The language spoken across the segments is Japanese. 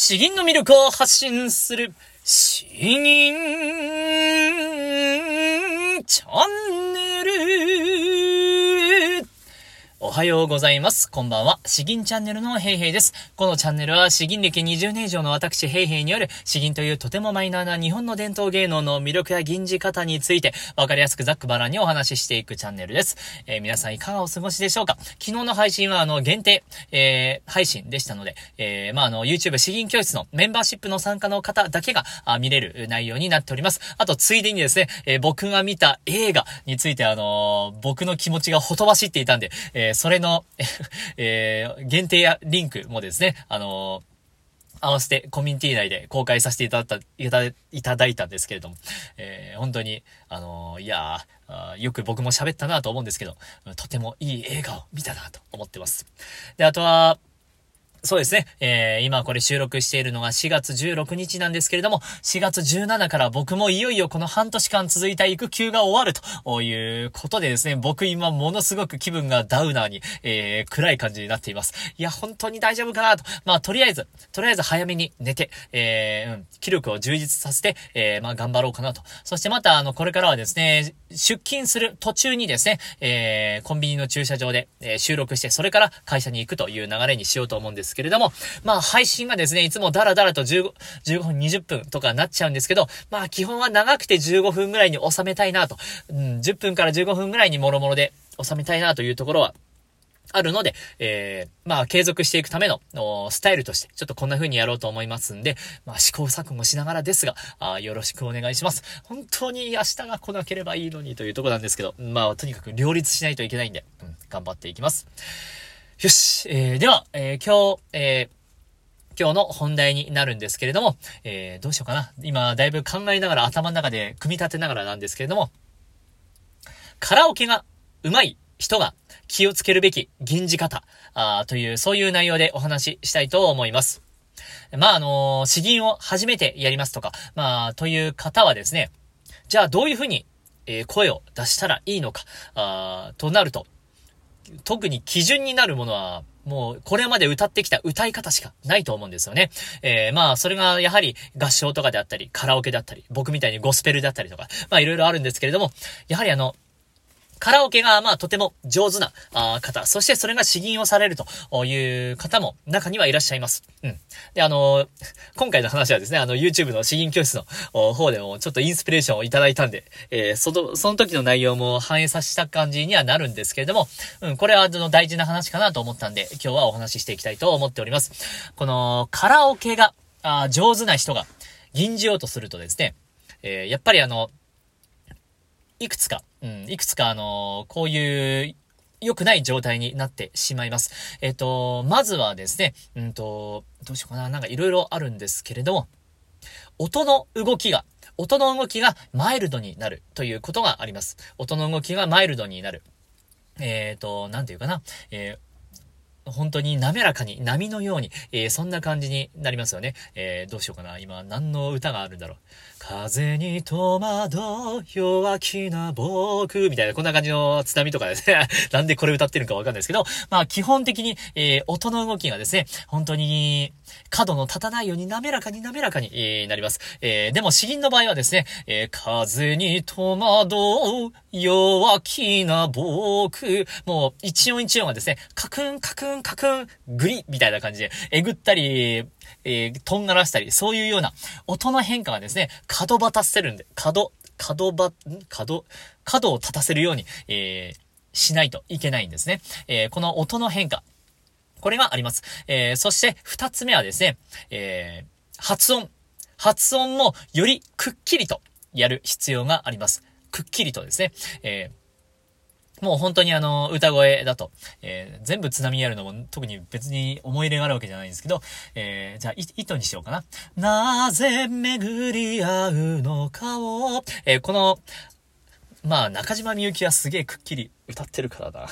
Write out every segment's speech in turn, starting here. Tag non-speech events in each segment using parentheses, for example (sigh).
詩吟の魅力を発信する、詩吟チャンネル。おはようございます。こんばんは。詩吟チャンネルのヘイヘイです。このチャンネルは詩吟歴20年以上の私ヘイヘイによる詩吟というとてもマイナーな日本の伝統芸能の魅力や吟じ方についてわかりやすくざっくばらんにお話ししていくチャンネルです。えー、皆さんいかがお過ごしでしょうか？昨日の配信はあの限定、えー、配信でしたので、えー、まああの YouTube 詩吟教室のメンバーシップの参加の方だけが見れる内容になっております。あとついでにですね、え、僕が見た映画についてあの僕の気持ちがほとばしっていたんで、えー、それの、(laughs) えー、限定やリンクもですね、あのー合わせてコミュニティ内で公開させていただいた、いただいたんですけれども、えー、本当に、あのー、いやよく僕も喋ったなと思うんですけど、とてもいい映画を見たなと思ってます。で、あとは、そうですね。えー、今これ収録しているのが4月16日なんですけれども、4月17から僕もいよいよこの半年間続いた育休が終わるということでですね、僕今ものすごく気分がダウナーに、えー、暗い感じになっています。いや、本当に大丈夫かなと。まあ、とりあえず、とりあえず早めに寝て、えー、うん、気力を充実させて、えー、まあ、頑張ろうかなと。そしてまた、あの、これからはですね、出勤する途中にですね、えー、コンビニの駐車場で、えー、収録して、それから会社に行くという流れにしようと思うんですですけれども、まあ配信がですね、いつもダラダラと15、15分、20分とかなっちゃうんですけど、まあ基本は長くて15分ぐらいに収めたいなと、うん、10分から15分ぐらいにもろもろで収めたいなというところは、あるので、えー、まあ、継続していくための、スタイルとして、ちょっとこんな風にやろうと思いますんで、まあ、試行錯誤しながらですが、あよろしくお願いします。本当に明日が来なければいいのにというとこなんですけど、まあ、とにかく両立しないといけないんで、うん、頑張っていきます。よし、えー、では、えー、今日、えー、今日の本題になるんですけれども、えー、どうしようかな。今、だいぶ考えながら、頭の中で組み立てながらなんですけれども、カラオケが上手い人が気をつけるべき吟じ方、あという、そういう内容でお話ししたいと思います。まあ、あのー、詩吟を初めてやりますとか、まあ、という方はですね、じゃあどういうふうに、え、声を出したらいいのか、あとなると、特に基準になるものは、もう、これまで歌ってきた歌い方しかないと思うんですよね。えー、まあ、それがやはり合唱とかであったり、カラオケだったり、僕みたいにゴスペルだったりとか、まあいろいろあるんですけれども、やはりあの、カラオケが、まあ、とても上手な、あ方、そしてそれが詩吟をされるという方も中にはいらっしゃいます。うん。で、あのー、(laughs) 今回の話はですね、あの、YouTube の詩吟教室の方でもちょっとインスピレーションをいただいたんで、えー、その、その時の内容も反映させた感じにはなるんですけれども、うん、これはあの、大事な話かなと思ったんで、今日はお話ししていきたいと思っております。この、カラオケが、あ上手な人が、吟じようとするとですね、えー、やっぱりあの、いくつか、うん、いくつかあの、こういう良くない状態になってしまいます。えっ、と、まずはですね、うんと、どうしようかな、なんか色々あるんですけれども、音の動きが、音の動きがマイルドになるということがあります。音の動きがマイルドになる。えっ、ー、と、なんていうかな、えー本当に滑らかに、波のように、えー、そんな感じになりますよね。えー、どうしようかな。今、何の歌があるんだろう。風に戸惑う弱気な僕、みたいな、こんな感じの津波とかですね。(laughs) なんでこれ歌ってるかわかんないですけど、まあ、基本的に、えー、音の動きがですね、本当に、角の立たないように滑らかに滑らかに、えー、なります。えー、でも、詩吟の場合はですね、え、風に戸惑う弱気な僕、もう、一音一音がですね、カクンカクンンカクン、グリみたいな感じで、えぐったり、えー、とんがらしたり、そういうような音の変化がですね、角ばたせるんで、角、角ば、角、角を立たせるように、えー、しないといけないんですね。えー、この音の変化。これがあります。えー、そして、二つ目はですね、えー、発音。発音もよりくっきりとやる必要があります。くっきりとですね。えーもう本当にあの、歌声だと、えー、全部津波やるのも特に別に思い入れがあるわけじゃないんですけど、えー、じゃあ、糸にしようかな。なぜ巡り合うのかを、えー、この、まあ、中島みゆきはすげえくっきり歌ってるから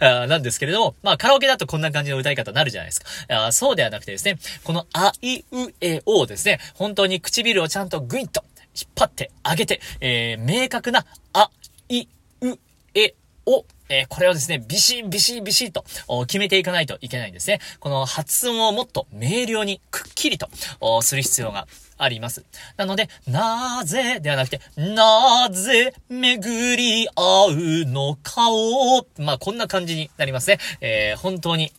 な (laughs) なんですけれども、まあ、カラオケだとこんな感じの歌い方になるじゃないですか。あそうではなくてですね、このあいうえおですね、本当に唇をちゃんとグイッと引っ張ってあげて、えー、明確なあ、いう、え、おえー、これをですね、ビシビシビシと決めていかないといけないんですね。この発音をもっと明瞭にくっきりとする必要があります。なので、なぜではなくて、なぜ巡り合うのかを、まあ、こんな感じになりますね。えー、本当に、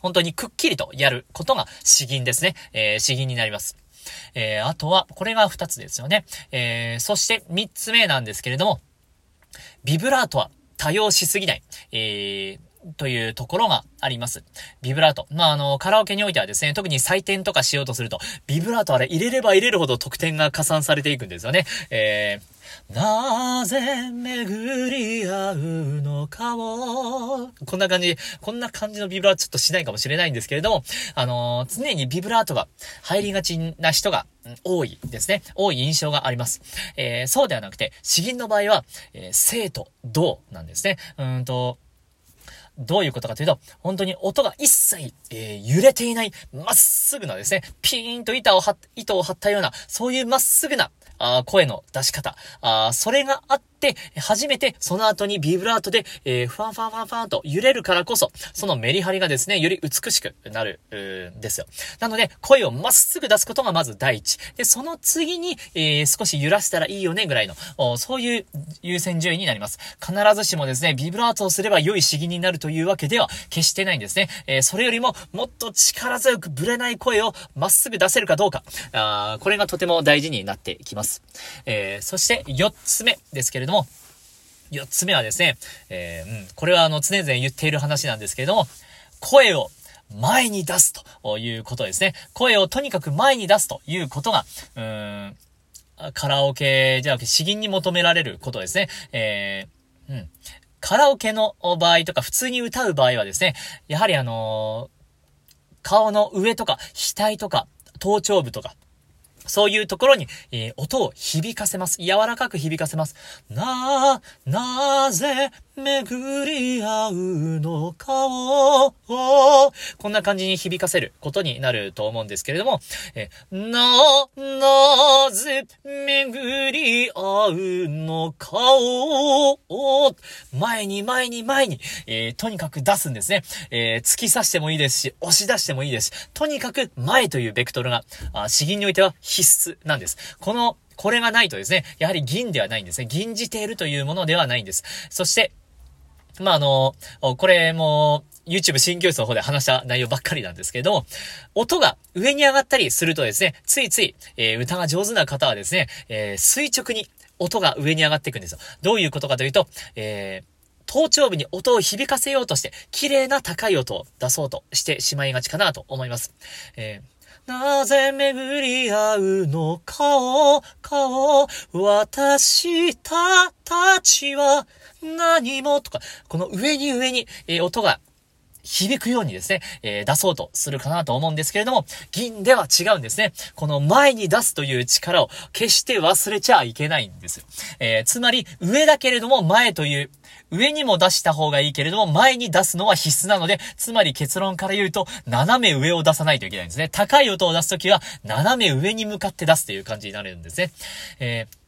本当にくっきりとやることが詩吟ですね。えー、詩吟になります。え、あとは、これが二つですよね。え、そして三つ目なんですけれども、ビブラートは多用しすぎない。えー、というところがあります。ビブラート。まあ、あの、カラオケにおいてはですね、特に採点とかしようとすると、ビブラートあれ入れれば入れるほど得点が加算されていくんですよね。えー、なぜ巡り合うのかを、こんな感じ、こんな感じのビブラートちょっとしないかもしれないんですけれども、あのー、常にビブラートが入りがちな人が多いですね。多い印象があります。えー、そうではなくて、詩吟の場合は、えー、生と動なんですね。うんと、どういうことかというと、本当に音が一切、えー、揺れていない、まっすぐなですね、ピーンと板を張、糸を張ったような、そういうまっすぐな、あ声の出し方、あそれがあって、、初めてその後にビブラートで、えー、ファンファンファンファンと揺れるからこそ、そのメリハリがですね、より美しくなる、んですよ。なので、声をまっすぐ出すことがまず第一。で、その次に、えー、少し揺らしたらいいよね、ぐらいの、そういう優先順位になります。必ずしもですね、ビブラートをすれば良い詩吟になるというわけでは決してないんですね。えー、それよりも、もっと力強くぶれない声をまっすぐ出せるかどうか。あこれがとても大事になってきます。えー、そして4つ目ですけれども、も、四つ目はですね、えー、うん、これはあの常々言っている話なんですけれども、声を前に出すということですね。声をとにかく前に出すということが、うーん、カラオケじゃなくて詩吟に求められることですね。えー、うん。カラオケの場合とか普通に歌う場合はですね、やはりあのー、顔の上とか額とか頭頂部とか、そういうところに、えー、音を響かせます。柔らかく響かせます。な、なぜ巡り合うのかを、こんな感じに響かせることになると思うんですけれども、え、な、なぜ巡り合うのかを、前に前に前に、えー、とにかく出すんですね。えー、突き刺してもいいですし、押し出してもいいですし、とにかく前というベクトルが、あ詩吟においては必須なんです。この、これがないとですね、やはり銀ではないんですね。銀じているというものではないんです。そして、まあ、あの、これも、YouTube 新教室の方で話した内容ばっかりなんですけど、音が上に上がったりするとですね、ついつい、えー、歌が上手な方はですね、えー、垂直に音が上に上がっていくんですよ。どういうことかというと、えー、頭頂部に音を響かせようとして、綺麗な高い音を出そうとしてしまいがちかなと思います。えーなぜ巡り合うのかを、かを、私たたちは何もとか、この上に上に、えー、音が響くようにですね、えー、出そうとするかなと思うんですけれども、銀では違うんですね。この前に出すという力を決して忘れちゃいけないんです。えー、つまり、上だけれども前という、上にも出した方がいいけれども、前に出すのは必須なので、つまり結論から言うと、斜め上を出さないといけないんですね。高い音を出すときは、斜め上に向かって出すという感じになるんですね。えー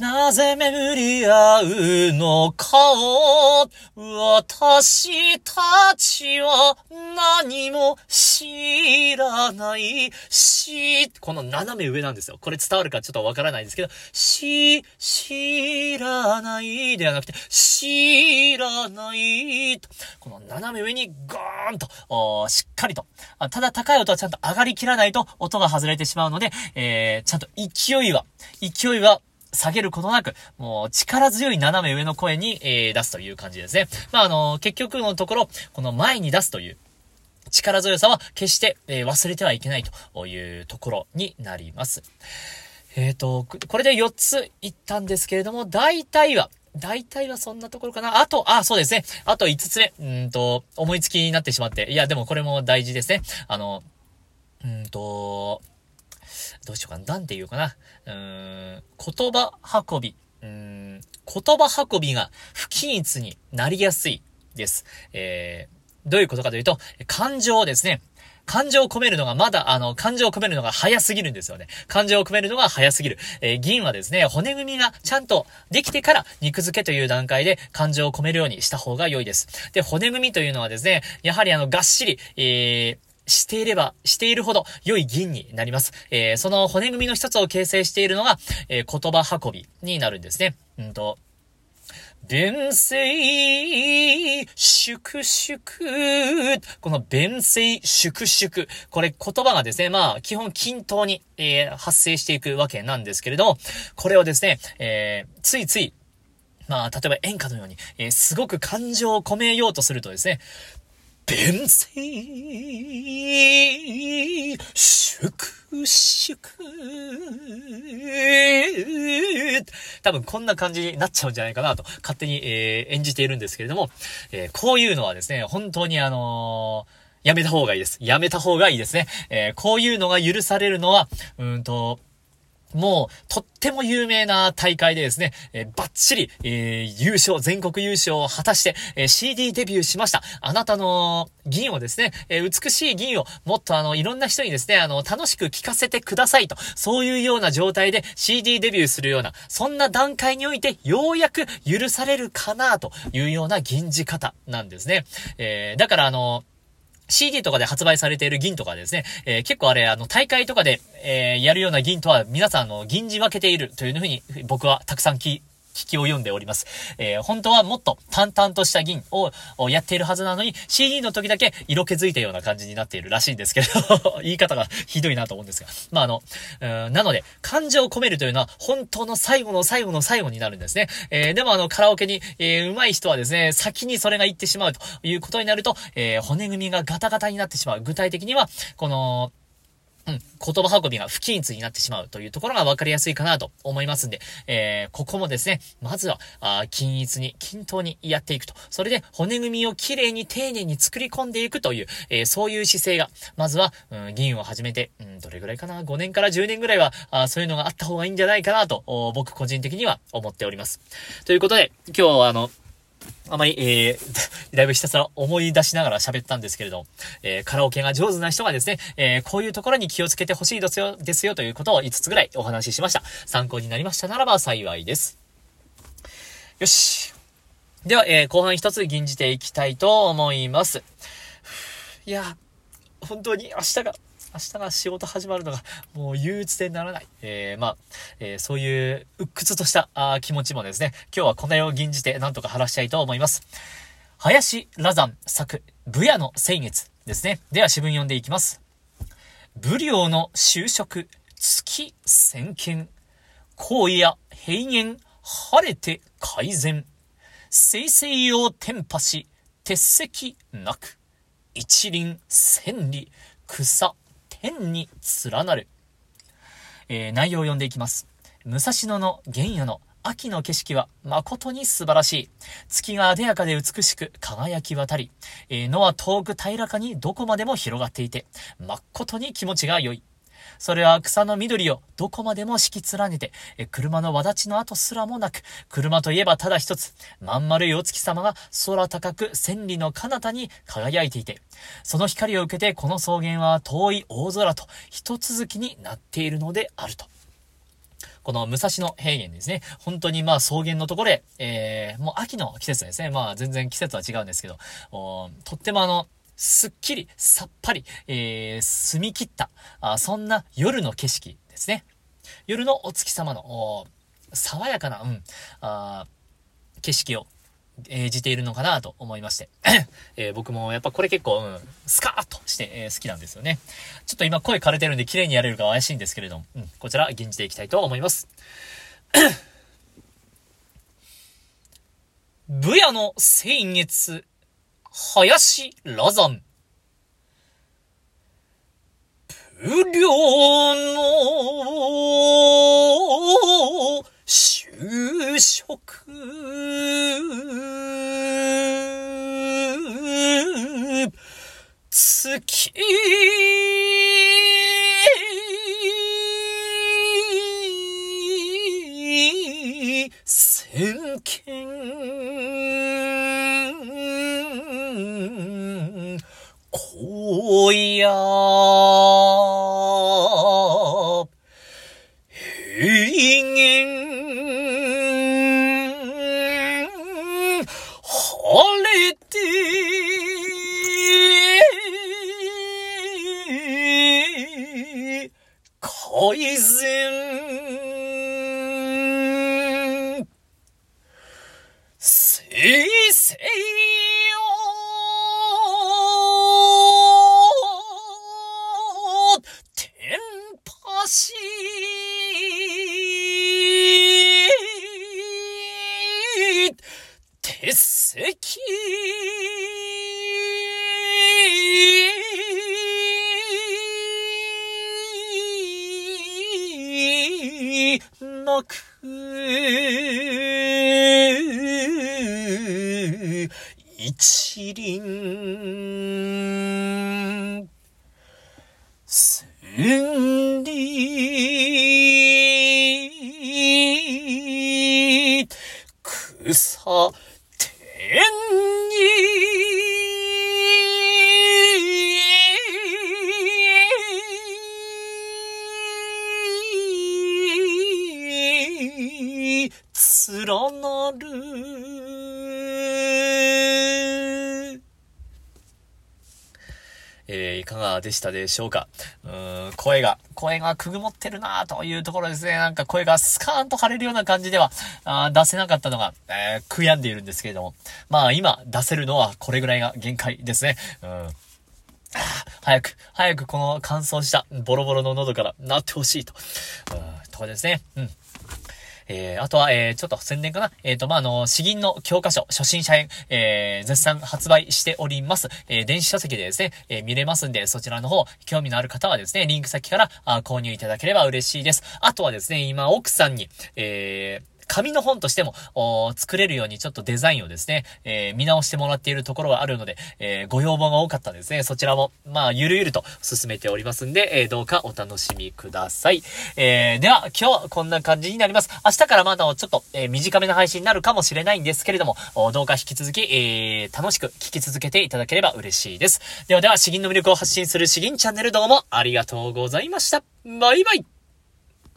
なぜ巡り合うのかを、私たちは何も知らないし、この斜め上なんですよ。これ伝わるかちょっとわからないですけど、し、知らないではなくて、知らないこの斜め上にゴーンと、しっかりと。ただ高い音はちゃんと上がりきらないと音が外れてしまうので、えー、ちゃんと勢いは、勢いは下げることなく、もう力強い斜め上の声に、えー、出すという感じですね。まあ、あのー、結局のところ、この前に出すという、力強さは決して、えー、忘れてはいけないというところになります。えっ、ー、と、これで4つ言ったんですけれども、大体は、大体はそんなところかな。あと、あ、そうですね。あと5つ目。うんと、思いつきになってしまって。いや、でもこれも大事ですね。あの、うんと、どうしようかな。なんて言うかな。うーん、言葉運び。うーん、言葉運びが不均一になりやすいです。えー、どういうことかというと、感情ですね。感情を込めるのがまだ、あの、感情を込めるのが早すぎるんですよね。感情を込めるのが早すぎる。えー、銀はですね、骨組みがちゃんとできてから肉付けという段階で感情を込めるようにした方が良いです。で、骨組みというのはですね、やはりあの、がっしり、えー、していれば、しているほど良い銀になります。えー、その骨組みの一つを形成しているのが、えー、言葉運びになるんですね。うんと、弁声、粛々。この弁声、粛々。これ言葉がですね、まあ、基本均等に、えー、発生していくわけなんですけれど、これをですね、えー、ついつい、まあ、例えば演歌のように、えー、すごく感情を込めようとするとですね、伝説、祝祝多分こんな感じになっちゃうんじゃないかなと、勝手に、えー、演じているんですけれども、えー、こういうのはですね、本当にあのー、やめた方がいいです。やめた方がいいですね。え、こういうのが許されるのは、うんと、もう、とっても有名な大会でですね、えー、バッチリ、えー、優勝、全国優勝を果たして、えー、CD デビューしました。あなたの銀をですね、え美しい銀をもっとあの、いろんな人にですね、あの、楽しく聴かせてくださいと、そういうような状態で CD デビューするような、そんな段階において、ようやく許されるかなというような銀じ方なんですね。えだからあの、CD とかで発売されている銀とかですね、えー、結構あれ、あの、大会とかで、えー、やるような銀とは、皆さん、あの、銀じ分けているというふうに、僕はたくさん聞聞きを読んでおります。えー、本当はもっと淡々とした銀をやっているはずなのに、CD の時だけ色気づいたような感じになっているらしいんですけど (laughs) 言い方がひどいなと思うんですが。まあ、あの、なので、感情を込めるというのは、本当の最後の最後の最後になるんですね。えー、でもあの、カラオケに、えー、上手い人はですね、先にそれが言ってしまうということになると、えー、骨組みがガタガタになってしまう。具体的には、この、うん、言葉運びが不均一になってしまうというところが分かりやすいかなと思いますんで、えー、ここもですね、まずは、あ均一に、均等にやっていくと。それで、骨組みをきれいに丁寧に作り込んでいくという、えー、そういう姿勢が、まずは、うん、議員を始めて、うん、どれぐらいかな ?5 年から10年ぐらいは、あそういうのがあった方がいいんじゃないかなと、僕個人的には思っております。ということで、今日はあの、あまり、えー、(laughs) だいぶひたすら思い出しながら喋ったんですけれど、えー、カラオケが上手な人がですね、えー、こういうところに気をつけてほしいですよ、ですよということを5つぐらいお話ししました。参考になりましたならば幸いです。よし。では、えー、後半一つ吟じていきたいと思います。いや、本当に明日が明日が仕事始まるのがもう憂鬱でならない。えー、まあ、えー、そういう鬱屈としたあ気持ちもですね、今日はこの世を吟じてなんとか晴らしたいと思います。林羅山作、武夜の星月ですね。では詩文読んでいきます。武領の就職、月先見。荒野平原、晴れて改善。生々を天破し、鉄石なく。一輪千里、草変に連なる。えー、内容を読んでいきます。武蔵野の原野の秋の景色は誠に素晴らしい。月が艶やかで美しく輝き渡り、えー、野は遠く平らかにどこまでも広がっていて、誠に気持ちが良い。それは草の緑をどこまでも敷き連ねて、車の輪立ちの跡すらもなく、車といえばただ一つ、まん丸いお月様が空高く千里の彼方に輝いていて、その光を受けてこの草原は遠い大空と一続きになっているのであると。この武蔵野平原ですね。本当にまあ草原のところで、えー、もう秋の季節ですね。まあ全然季節は違うんですけど、とってもあの、すっきり、さっぱり、えー、澄み切った、あそんな夜の景色ですね。夜のお月様の、爽やかな、うん、あ景色を演じているのかなと思いまして、(coughs) えー、僕もやっぱこれ結構、うん、スカーッとして、えー、好きなんですよね。ちょっと今声枯れてるんで綺麗にやれるか怪しいんですけれども、うん、こちら吟じていきたいと思います。(coughs) 武夜の星月林羅山。不良の就職。月先見おや、平原、晴れて、改善、せいせい千里、草、天に、連なる。えーいかがでしたでしょうか？うーん、声が、声がくぐもってるなというところですね。なんか声がスカーンと張れるような感じでは、あ出せなかったのが、えー悔やんでいるんですけれども。まあ今出せるのはこれぐらいが限界ですね。うん。(sighs) 早く、早くこの乾燥したボロボロの喉からなってほしいと。うん、とこですね。うん。えー、あとは、えー、ちょっと宣伝かな？えっ、と、まあ、あの、詩吟の教科書、初心者編、えー、絶賛発売しております。えー、電子書籍でですね、えー、見れますんで、そちらの方、興味のある方はですね、リンク先からあ購入いただければ嬉しいです。あとはですね、今、奥さんに、えー、紙の本としても、作れるようにちょっとデザインをですね、えー見直してもらっているところがあるので、えーご要望が多かったですね。そちらも、まあ、ゆるゆると進めておりますんで、えーどうかお楽しみください。えーでは、今日はこんな感じになります。明日からまだちょっと、えー短めの配信になるかもしれないんですけれども、どうか引き続き、えー楽しく聞き続けていただければ嬉しいです。ではでは、詩吟の魅力を発信する詩吟チャンネルどうもありがとうございました。バイバイ